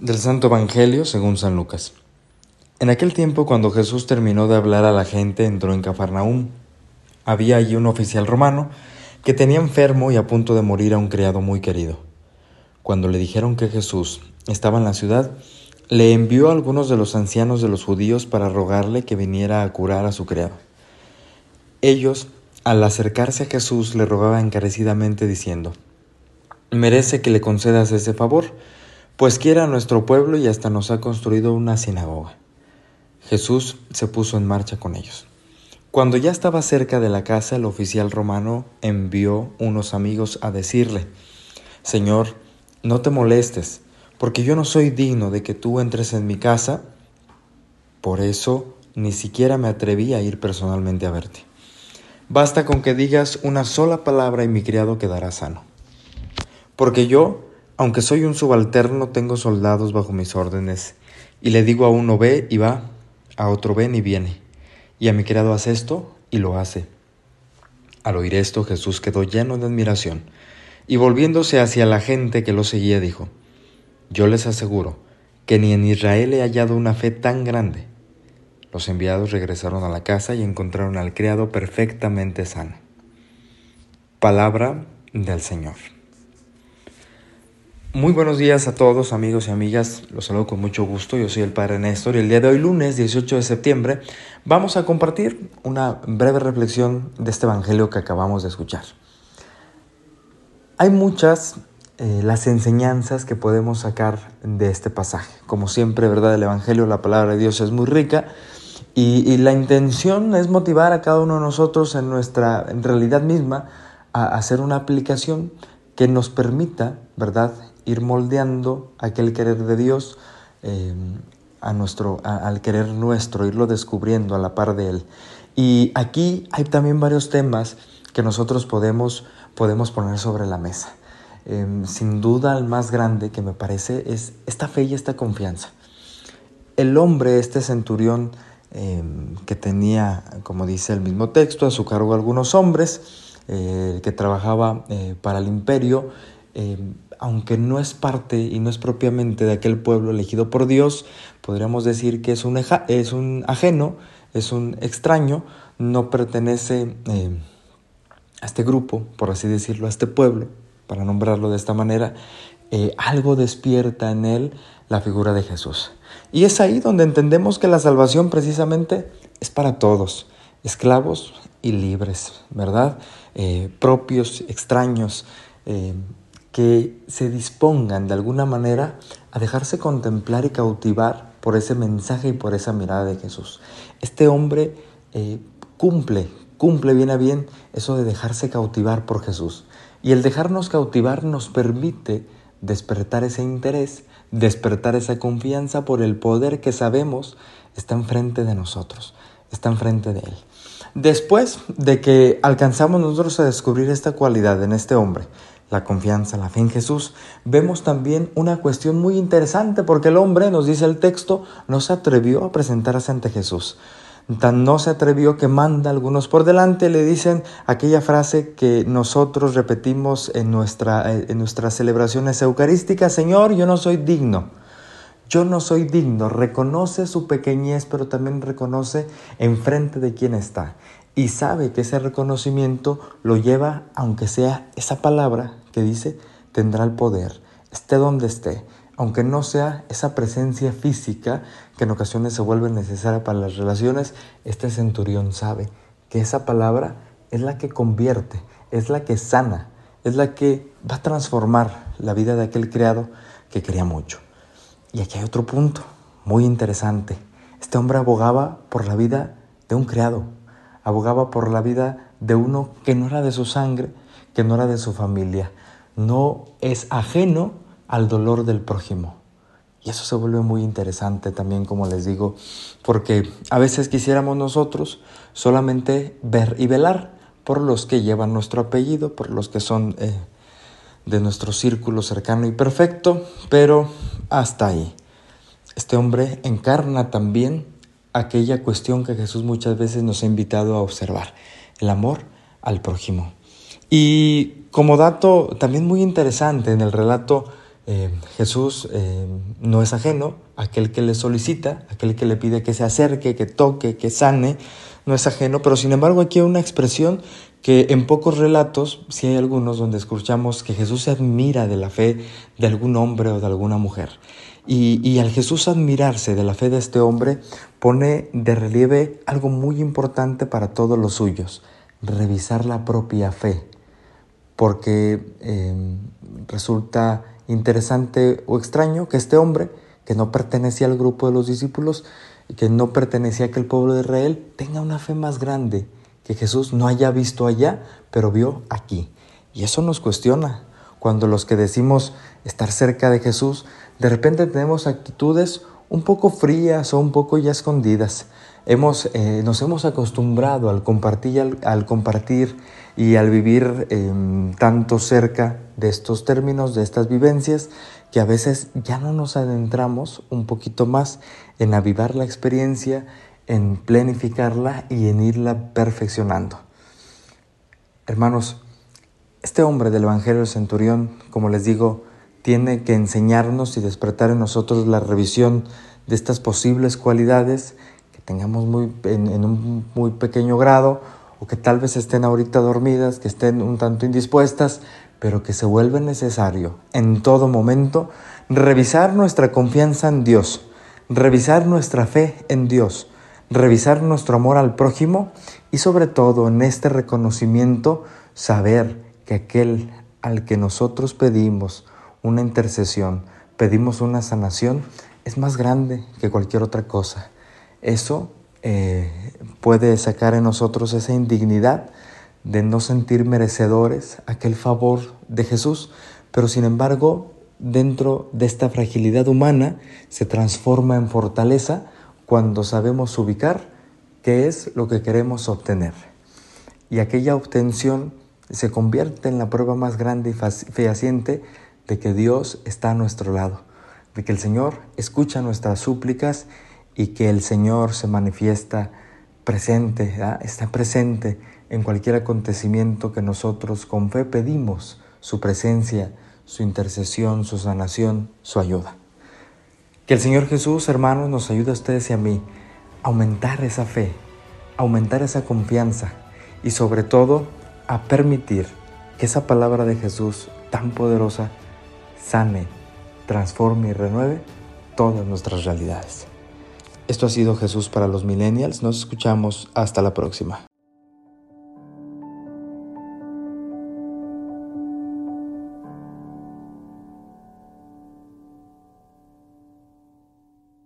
Del Santo Evangelio según San Lucas. En aquel tiempo, cuando Jesús terminó de hablar a la gente, entró en Cafarnaúm. Había allí un oficial romano que tenía enfermo y a punto de morir a un criado muy querido. Cuando le dijeron que Jesús estaba en la ciudad, le envió a algunos de los ancianos de los judíos para rogarle que viniera a curar a su criado. Ellos, al acercarse a Jesús, le rogaban encarecidamente diciendo, Merece que le concedas ese favor, pues quiere a nuestro pueblo y hasta nos ha construido una sinagoga. Jesús se puso en marcha con ellos. Cuando ya estaba cerca de la casa, el oficial romano envió unos amigos a decirle, Señor, no te molestes, porque yo no soy digno de que tú entres en mi casa, por eso ni siquiera me atreví a ir personalmente a verte. Basta con que digas una sola palabra y mi criado quedará sano. Porque yo, aunque soy un subalterno, tengo soldados bajo mis órdenes, y le digo a uno ve y va, a otro ven y viene y a mi criado hace esto y lo hace. Al oír esto Jesús quedó lleno de admiración y volviéndose hacia la gente que lo seguía dijo, Yo les aseguro que ni en Israel he hallado una fe tan grande. Los enviados regresaron a la casa y encontraron al criado perfectamente sano. Palabra del Señor. Muy buenos días a todos amigos y amigas, los saludo con mucho gusto, yo soy el Padre Néstor y el día de hoy lunes 18 de septiembre vamos a compartir una breve reflexión de este Evangelio que acabamos de escuchar. Hay muchas eh, las enseñanzas que podemos sacar de este pasaje. Como siempre, ¿verdad? El Evangelio, la palabra de Dios es muy rica y, la intención es motivar a cada uno de nosotros en nuestra en realidad misma a hacer una aplicación que nos permita, ¿verdad?, ir moldeando aquel querer de Dios eh, a nuestro, al querer nuestro, irlo descubriendo a la par de Él. Y aquí hay también varios temas que nosotros podemos, podemos poner sobre la mesa. Em, sin duda el más grande que me parece es esta fe y esta confianza. El hombre, este centurión em, que tenía, como dice el mismo texto, a su cargo algunos hombres, eh, que trabajaba eh, para el imperio, em, aunque no es parte y no es propiamente de aquel pueblo elegido por Dios, podríamos decir que es un, es un ajeno, es un extraño, no pertenece a este grupo, por así decirlo, a este pueblo, para nombrarlo de esta manera, eh, algo despierta en él la figura de Jesús. Y es ahí donde entendemos que la salvación precisamente es para todos, esclavos y libres, ¿verdad? Eh, propios, extraños, que se dispongan de alguna manera a dejarse contemplar y cautivar por ese mensaje y por esa mirada de Jesús. Este hombre eh, cumple, cumple bien a bien eso de dejarse cautivar por Jesús. Y el dejarnos cautivar nos permite despertar ese interés, despertar esa confianza por el poder que sabemos está enfrente de nosotros, está enfrente de Él. Después de que alcanzamos nosotros a descubrir esta cualidad en este hombre, la confianza, la fe en Jesús, vemos también una cuestión muy interesante porque el hombre, nos dice el texto, no se atrevió a presentarse ante Jesús. Tan no se atrevió que manda algunos por delante, le dicen aquella frase que nosotros repetimos en, nuestra, en nuestras celebraciones eucarísticas, Señor, yo no soy digno. Yo no soy digno, reconoce su pequeñez, pero también reconoce enfrente de quién está. Y sabe que ese reconocimiento lo lleva, aunque sea esa palabra que dice, tendrá el poder, esté donde esté, aunque no sea esa presencia física que en ocasiones se vuelve necesaria para las relaciones, este centurión sabe que esa palabra es la que convierte, es la que sana, es la que va a transformar la vida de aquel criado que quería mucho. Y aquí hay otro punto muy interesante. Este hombre abogaba por la vida de un criado, abogaba por la vida de uno que no era de su sangre, que no era de su familia. No es ajeno al dolor del prójimo. Y eso se vuelve muy interesante también, como les digo, porque a veces quisiéramos nosotros solamente ver y velar por los que llevan nuestro apellido, por los que son eh, de nuestro círculo cercano y perfecto, pero hasta ahí. Este hombre encarna también aquella cuestión que Jesús muchas veces nos ha invitado a observar, el amor al prójimo. Y como dato también muy interesante en el relato, eh, Jesús eh, no es ajeno, aquel que le solicita, aquel que le pide que se acerque, que toque, que sane, no es ajeno, pero sin embargo aquí hay una expresión que en pocos relatos, si hay algunos donde escuchamos que Jesús se admira de la fe de algún hombre o de alguna mujer. Y, al Jesús admirarse de la fe de este hombre, pone de relieve algo muy importante para todos los suyos, revisar la propia fe, porque em, resulta interesante o extraño que este hombre, que no pertenecía al grupo de los discípulos, que no pertenecía a aquel pueblo de Israel, tenga una fe más grande que Jesús no haya visto allá, pero vio aquí. Y eso nos cuestiona. Cuando los que decimos estar cerca de Jesús, de repente tenemos actitudes un poco frías o un poco ya escondidas. Hemos, eh, nos hemos acostumbrado al compartir, y al vivir em, tanto cerca de estos términos, de estas vivencias, que a veces ya no nos adentramos un poquito más en avivar la experiencia, en planificarla y en irla perfeccionando. Hermanos, este hombre del Evangelio del Centurión, como les digo, tiene que enseñarnos y despertar en nosotros la revisión de estas posibles cualidades tengamos muy, en, un muy pequeño grado o que tal vez estén ahorita dormidas, que estén un tanto indispuestas, pero que se vuelve necesario en todo momento revisar nuestra confianza en Dios, revisar nuestra fe en Dios, revisar nuestro amor al prójimo y sobre todo en este reconocimiento saber que aquel al que nosotros pedimos una intercesión, pedimos una sanación, es más grande que cualquier otra cosa. Eso eh, puede sacar en nosotros esa indignidad de no sentir merecedores aquel favor de Jesús, pero sin embargo, dentro de esta fragilidad humana se transforma en fortaleza cuando sabemos ubicar qué es lo que queremos obtener. Y aquella obtención se convierte en la prueba más grande y fehaciente de que Dios está a nuestro lado, de que el Señor escucha nuestras súplicas y que el Señor se manifiesta presente, está presente en cualquier acontecimiento que nosotros con fe pedimos su presencia, su intercesión, su sanación, su ayuda. Que el Señor Jesús, hermanos, nos ayude a ustedes y a mí a aumentar esa fe, a aumentar esa confianza y sobre todo a permitir que esa palabra de Jesús tan poderosa sane, transforme y renueve todas nuestras realidades. Esto ha sido Jesús para los millennials. Nos escuchamos hasta la próxima.